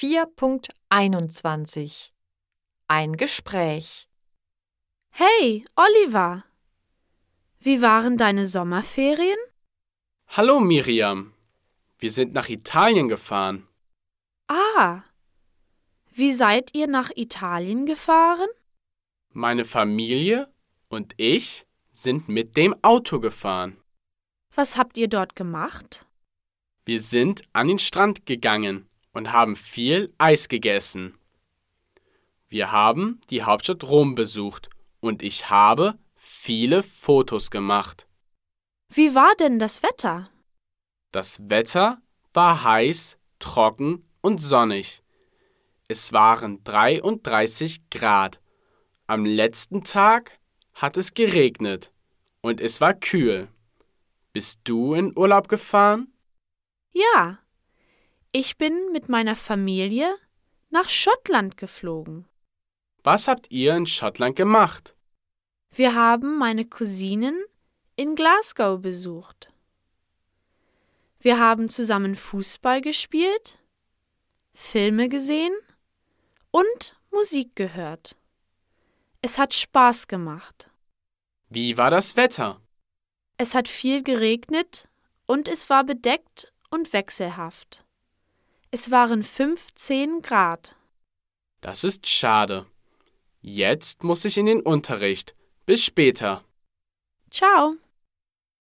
4.21 Ein Gespräch Hey, Oliver. Wie waren deine Sommerferien? Hallo Miriam. Wir sind nach Italien gefahren. Ah. Wie seid ihr nach Italien gefahren? Meine Familie und ich sind mit dem Auto gefahren. Was habt ihr dort gemacht? Wir sind an den Strand gegangen und haben viel Eis gegessen. Wir haben die Hauptstadt Rom besucht und ich habe viele Fotos gemacht. Wie war denn das Wetter? Das Wetter war heiß, trocken und sonnig. Es waren 33 Grad. Am letzten Tag hat es geregnet und es war kühl. Bist du in Urlaub gefahren? Ja. Ich bin mit meiner Familie nach Schottland geflogen. Was habt ihr in Schottland gemacht? Wir haben meine Cousinen in Glasgow besucht. Wir haben zusammen Fußball gespielt, Filme gesehen und Musik gehört. Es hat Spaß gemacht. Wie war das Wetter? Es hat viel geregnet und es war bedeckt und wechselhaft. Es waren 15 Grad. Das ist schade. Jetzt muss ich in den Unterricht. Bis später. Ciao.